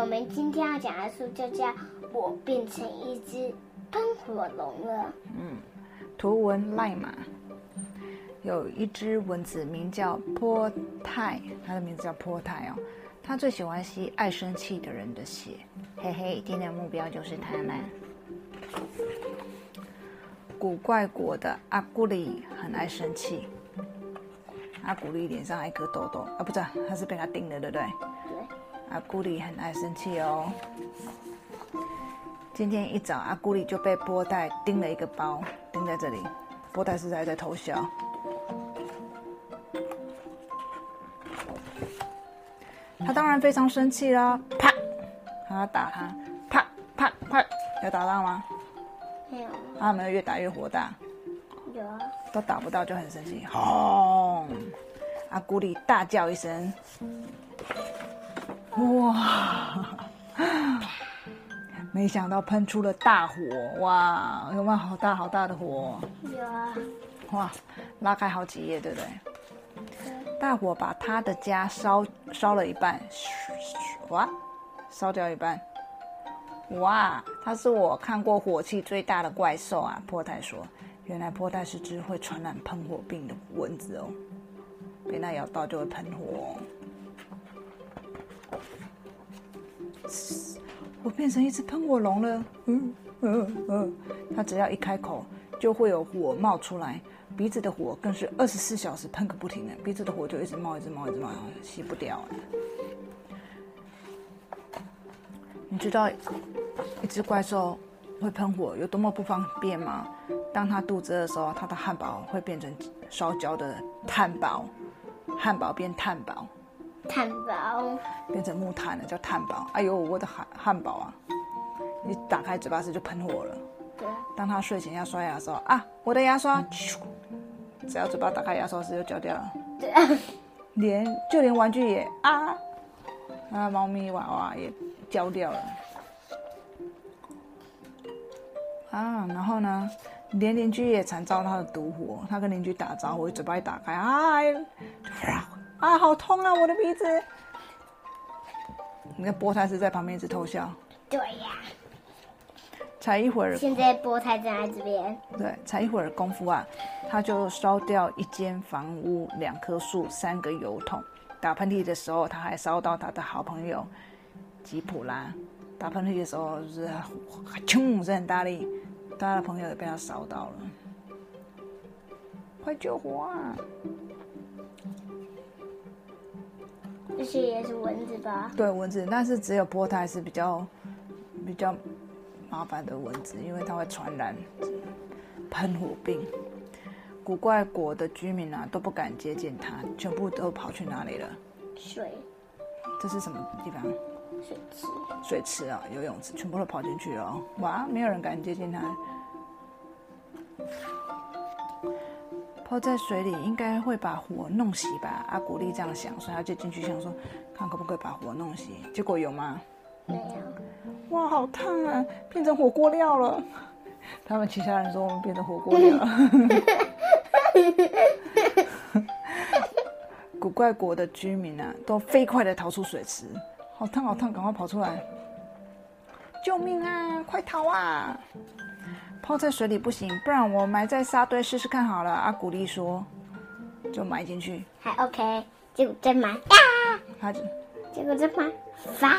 我们今天要讲的书就叫《我变成一只喷火龙了》。嗯，图文赖马。有一只蚊子名叫波泰，它的名字叫波泰哦。它最喜欢吸爱生气的人的血。嘿嘿，今天的目标就是它们。古怪国的阿古里很爱生气。阿古丽脸上还一颗痘痘啊，不是，他是被他叮的，对不对？对。阿古丽很爱生气哦。今天一早，阿古丽就被波带叮了一个包，叮在这里。波带是在在偷笑。他当然非常生气啦，啪！他要打他，啪啪啪，有打到吗？没有。他有没有越打越火大？有啊。都打不到就很生气，轰！阿古里大叫一声，哇！没想到喷出了大火，哇！有没有好大好大的火？有啊！哇，拉开好几页，对不对？大火把他的家烧烧了一半，哇！烧掉一半，哇！他是我看过火气最大的怪兽啊！波太说。原来波太是只会传染喷火病的蚊子哦，被它咬到就会喷火。我变成一只喷火龙了，嗯嗯嗯，它只要一开口，就会有火冒出来，鼻子的火更是二十四小时喷个不停的，鼻子的火就一直冒，一直冒，一直冒，熄不掉。你知道一只怪兽会喷火有多么不方便吗？当他肚子的时候，他的汉堡会变成烧焦的炭堡，汉堡变炭堡，炭堡变成木炭了，叫炭堡。哎呦，我的汉汉堡啊！你打开嘴巴时就喷火了。对。当他睡前要刷牙的时候啊，我的牙刷，只要嘴巴打开牙刷时就焦掉了。对。连就连玩具也啊，啊，猫咪娃娃也焦掉了。啊，然后呢？连邻居也惨遭他的毒火，他跟邻居打招呼，嘴巴一打开，啊，啊，好痛啊，我的鼻子！你看菠菜是在旁边一直偷笑。对呀。才一会儿。现在菠菜正在这边。对，才一会儿功夫啊，他就烧掉一间房屋、两棵树、三个油桶。打喷嚏的时候，他还烧到他的好朋友吉普拉。打喷嚏的时候是，冲，是很大力。他的朋友也被他烧到了，快救火啊！这些也是蚊子吧？对，蚊子，但是只有波胎是比较比较麻烦的蚊子，因为它会传染喷火病。古怪国的居民啊都不敢接近它，全部都跑去哪里了？水。这是什么地方？水池，水池啊，游泳池，全部都跑进去了。哇，没有人敢接近它。泡在水里应该会把火弄熄吧？阿古丽这样想，所以他就进去想说，看可不可以把火弄熄。结果有吗？没有。哇，好烫啊，变成火锅料了。他们其他人说我们变成火锅料了。古怪国的居民啊，都飞快的逃出水池。好烫，好烫！赶快跑出来！救命啊！快逃啊！泡在水里不行，不然我埋在沙堆试试看好了。阿古丽说：“就埋进去。”还 OK，结果再埋呀！他就结果再埋，发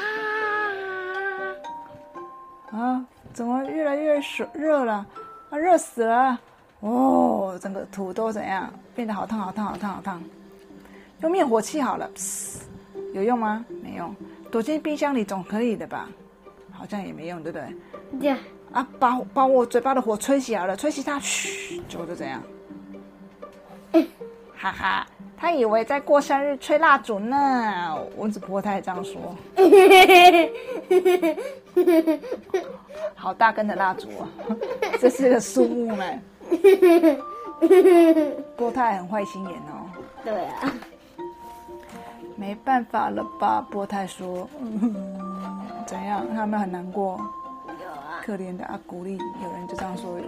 啊！怎么越来越水热了？啊，热死了！哦，整个土都怎样？变得好烫，好烫，好烫，好烫！用灭火器好了，有用吗？没用。躲进冰箱里总可以的吧？好像也没用，对不对？对。啊，把把我嘴巴的火吹熄了，吹熄它，嘘，就就这样。哈哈，他以为在过生日吹蜡烛呢。蚊子婆太这样说。好大根的蜡烛啊！这是个树木呢。波太很坏心眼哦。对啊。没办法了吧？波太说：“怎样？他们很难过。有啊，可怜的阿古丽，有人就这样说。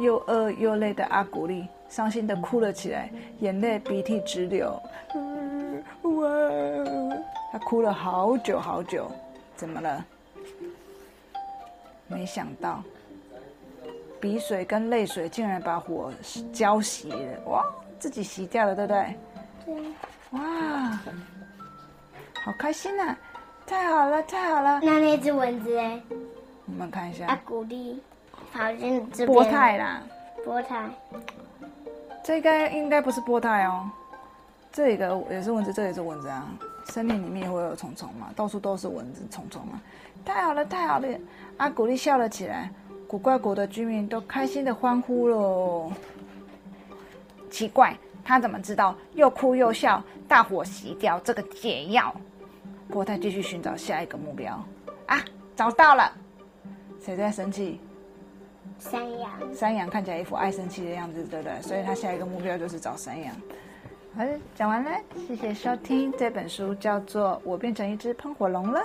又饿又累的阿古丽，伤心的哭了起来，眼泪鼻涕直流。哇！他哭了好久好久，怎么了？没想到，鼻水跟泪水竟然把火浇熄了，哇，自己熄掉了，对不对？对。哇，好开心呐！太好了，太好了。那那只蚊子呢？我们看一下。啊，古丽，跑进这边。波泰啦。波泰。这该应该不是波泰哦。这个也是蚊子，这也是蚊子啊。森林里面也会有虫虫嘛，到处都是蚊子、虫虫啊。太好了，太好了！阿古丽笑了起来，古怪国的居民都开心的欢呼了。奇怪，他怎么知道又哭又笑，大火洗掉这个解药？波泰继续寻找下一个目标啊，找到了！谁在生气？山羊。山羊看起来一副爱生气的样子，对不对？所以他下一个目标就是找山羊。好，讲完了，谢谢收听。这本书叫做《我变成一只喷火龙了》。